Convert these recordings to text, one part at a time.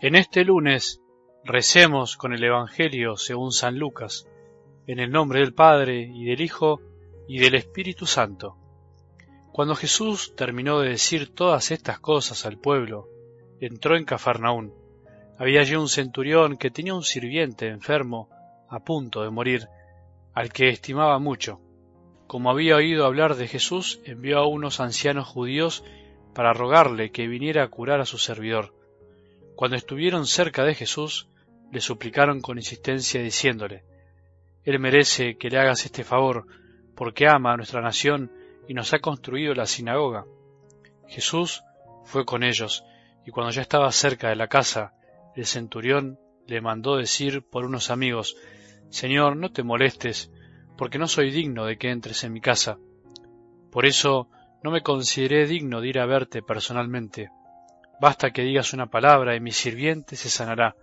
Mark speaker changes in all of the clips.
Speaker 1: En este lunes recemos con el Evangelio según San Lucas, en el nombre del Padre y del Hijo y del Espíritu Santo. Cuando Jesús terminó de decir todas estas cosas al pueblo, entró en Cafarnaún. Había allí un centurión que tenía un sirviente enfermo, a punto de morir, al que estimaba mucho. Como había oído hablar de Jesús, envió a unos ancianos judíos para rogarle que viniera a curar a su servidor. Cuando estuvieron cerca de Jesús, le suplicaron con insistencia diciéndole, Él merece que le hagas este favor, porque ama a nuestra nación y nos ha construido la sinagoga. Jesús fue con ellos, y cuando ya estaba cerca de la casa, el centurión le mandó decir por unos amigos, Señor, no te molestes, porque no soy digno de que entres en mi casa. Por eso no me consideré digno de ir a verte personalmente, Basta que digas una palabra y mi sirviente se sanará,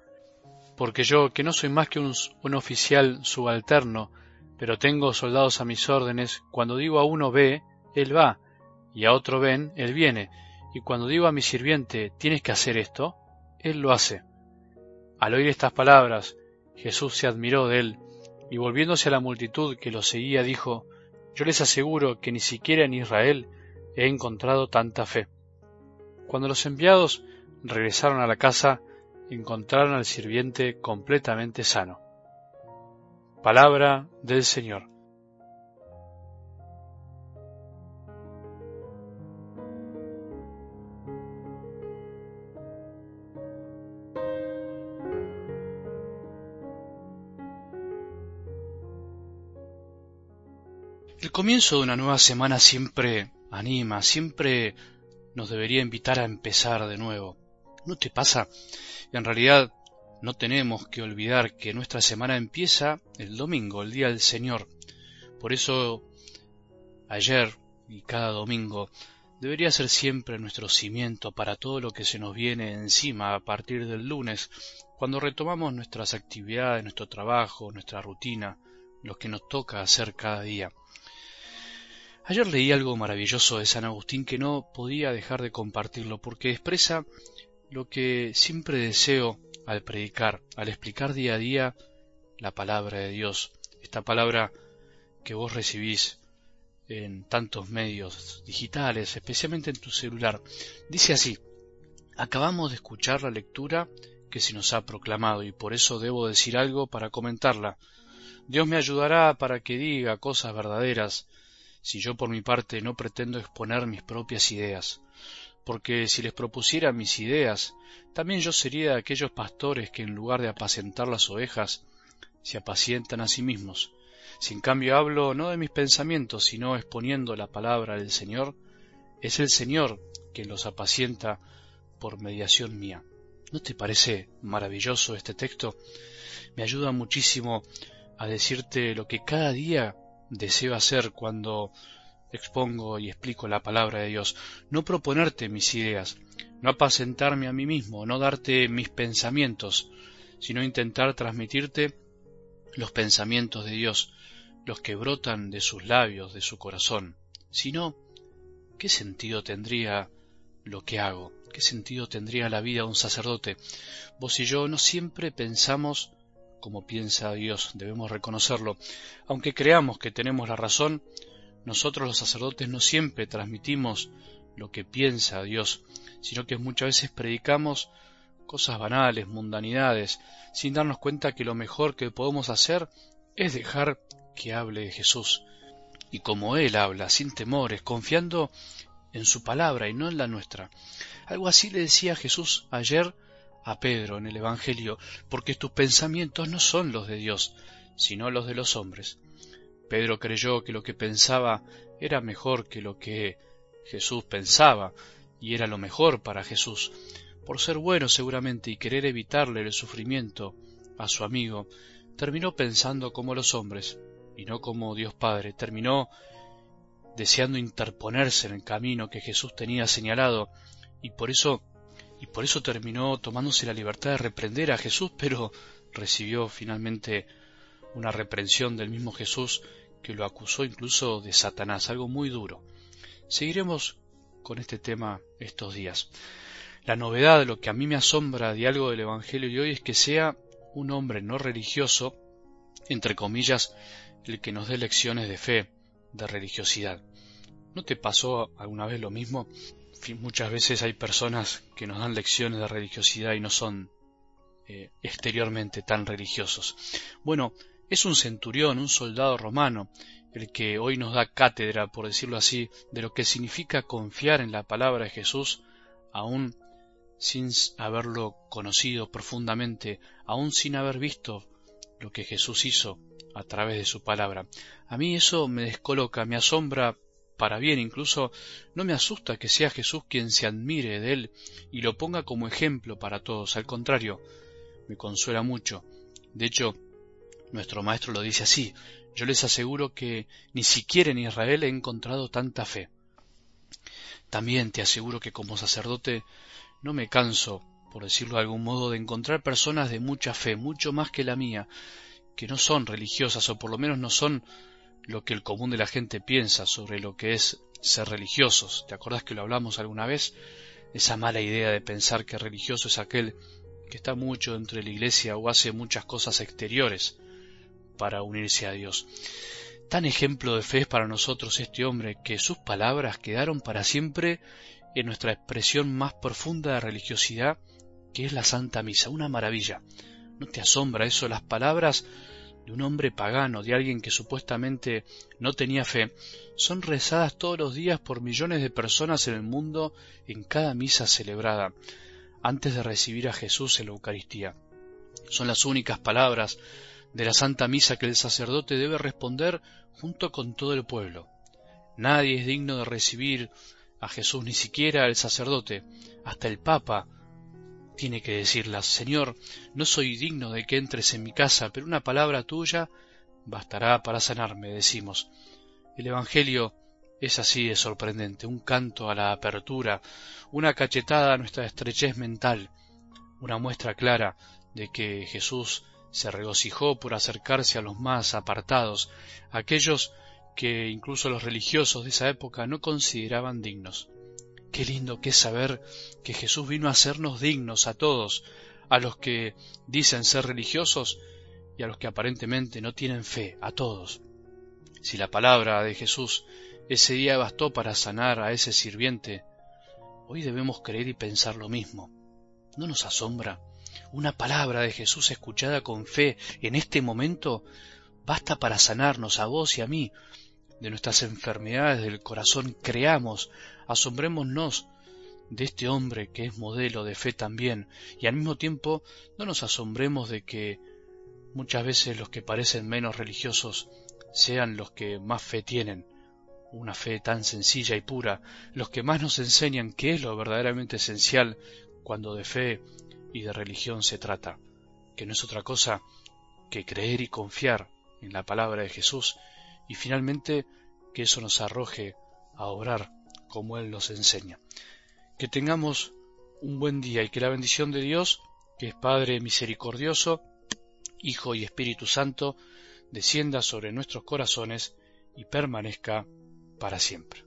Speaker 1: porque yo, que no soy más que un, oficial subalterno, pero tengo soldados a mis órdenes, cuando digo a uno ve, él va, y a otro ven, él viene, y cuando digo a mi sirviente, tienes que hacer esto, él lo hace. Al oír estas palabras, Jesús se admiró de él, y volviéndose a la multitud que lo seguía, dijo, Yo les aseguro que ni siquiera en Israel he encontrado tanta fe. Cuando los enviados regresaron a la casa, encontraron al sirviente completamente sano. Palabra del Señor. El comienzo de una nueva semana siempre anima, siempre nos debería invitar a empezar de nuevo. ¿No te pasa? En realidad no tenemos que olvidar que nuestra semana empieza el domingo, el día del Señor. Por eso ayer y cada domingo debería ser siempre nuestro cimiento para todo lo que se nos viene encima a partir del lunes, cuando retomamos nuestras actividades, nuestro trabajo, nuestra rutina, lo que nos toca hacer cada día. Ayer leí algo maravilloso de San Agustín que no podía dejar de compartirlo porque expresa lo que siempre deseo al predicar, al explicar día a día la palabra de Dios, esta palabra que vos recibís en tantos medios digitales, especialmente en tu celular. Dice así, acabamos de escuchar la lectura que se nos ha proclamado y por eso debo decir algo para comentarla. Dios me ayudará para que diga cosas verdaderas, si yo por mi parte no pretendo exponer mis propias ideas, porque si les propusiera mis ideas, también yo sería de aquellos pastores que en lugar de apacentar las ovejas, se apacientan a sí mismos. Si en cambio hablo no de mis pensamientos, sino exponiendo la palabra del Señor, es el Señor quien los apacienta por mediación mía. ¿No te parece maravilloso este texto? Me ayuda muchísimo a decirte lo que cada día deseo hacer cuando expongo y explico la palabra de Dios, no proponerte mis ideas, no apacentarme a mí mismo, no darte mis pensamientos, sino intentar transmitirte los pensamientos de Dios, los que brotan de sus labios, de su corazón. Si no, ¿qué sentido tendría lo que hago? ¿Qué sentido tendría la vida de un sacerdote? Vos y yo no siempre pensamos como piensa Dios, debemos reconocerlo. Aunque creamos que tenemos la razón, nosotros los sacerdotes no siempre transmitimos lo que piensa Dios, sino que muchas veces predicamos cosas banales, mundanidades, sin darnos cuenta que lo mejor que podemos hacer es dejar que hable de Jesús. Y como Él habla, sin temores, confiando en su palabra y no en la nuestra. Algo así le decía Jesús ayer a Pedro en el Evangelio, porque tus pensamientos no son los de Dios, sino los de los hombres. Pedro creyó que lo que pensaba era mejor que lo que Jesús pensaba, y era lo mejor para Jesús. Por ser bueno seguramente y querer evitarle el sufrimiento a su amigo, terminó pensando como los hombres, y no como Dios Padre. Terminó deseando interponerse en el camino que Jesús tenía señalado, y por eso y por eso terminó tomándose la libertad de reprender a Jesús, pero recibió finalmente una reprensión del mismo Jesús que lo acusó incluso de Satanás, algo muy duro. Seguiremos con este tema estos días. La novedad, lo que a mí me asombra de algo del Evangelio de hoy es que sea un hombre no religioso, entre comillas, el que nos dé lecciones de fe, de religiosidad. ¿No te pasó alguna vez lo mismo? Muchas veces hay personas que nos dan lecciones de religiosidad y no son eh, exteriormente tan religiosos. Bueno, es un centurión, un soldado romano, el que hoy nos da cátedra, por decirlo así, de lo que significa confiar en la palabra de Jesús, aún sin haberlo conocido profundamente, aún sin haber visto lo que Jesús hizo a través de su palabra. A mí eso me descoloca, me asombra para bien, incluso no me asusta que sea Jesús quien se admire de él y lo ponga como ejemplo para todos, al contrario, me consuela mucho. De hecho, nuestro maestro lo dice así, yo les aseguro que ni siquiera en Israel he encontrado tanta fe. También te aseguro que como sacerdote no me canso, por decirlo de algún modo, de encontrar personas de mucha fe, mucho más que la mía, que no son religiosas o por lo menos no son lo que el común de la gente piensa sobre lo que es ser religiosos. ¿Te acordás que lo hablamos alguna vez? Esa mala idea de pensar que religioso es aquel que está mucho dentro de la iglesia o hace muchas cosas exteriores para unirse a Dios. Tan ejemplo de fe es para nosotros este hombre que sus palabras quedaron para siempre en nuestra expresión más profunda de religiosidad, que es la Santa Misa, una maravilla. ¿No te asombra eso? Las palabras de un hombre pagano, de alguien que supuestamente no tenía fe, son rezadas todos los días por millones de personas en el mundo en cada misa celebrada, antes de recibir a Jesús en la Eucaristía. Son las únicas palabras de la Santa Misa que el sacerdote debe responder junto con todo el pueblo. Nadie es digno de recibir a Jesús, ni siquiera el sacerdote, hasta el Papa tiene que decirlas, Señor, no soy digno de que entres en mi casa, pero una palabra tuya bastará para sanarme, decimos. El Evangelio es así de sorprendente, un canto a la apertura, una cachetada a nuestra estrechez mental, una muestra clara de que Jesús se regocijó por acercarse a los más apartados, aquellos que incluso los religiosos de esa época no consideraban dignos. Qué lindo que es saber que Jesús vino a hacernos dignos a todos, a los que dicen ser religiosos y a los que aparentemente no tienen fe, a todos. Si la palabra de Jesús ese día bastó para sanar a ese sirviente, hoy debemos creer y pensar lo mismo. ¿No nos asombra? Una palabra de Jesús escuchada con fe en este momento basta para sanarnos a vos y a mí de nuestras enfermedades del corazón. Creamos asombrémonos de este hombre que es modelo de fe también, y al mismo tiempo no nos asombremos de que muchas veces los que parecen menos religiosos sean los que más fe tienen, una fe tan sencilla y pura, los que más nos enseñan qué es lo verdaderamente esencial cuando de fe y de religión se trata, que no es otra cosa que creer y confiar en la palabra de Jesús y finalmente que eso nos arroje a obrar como Él nos enseña. Que tengamos un buen día y que la bendición de Dios, que es Padre misericordioso, Hijo y Espíritu Santo, descienda sobre nuestros corazones y permanezca para siempre.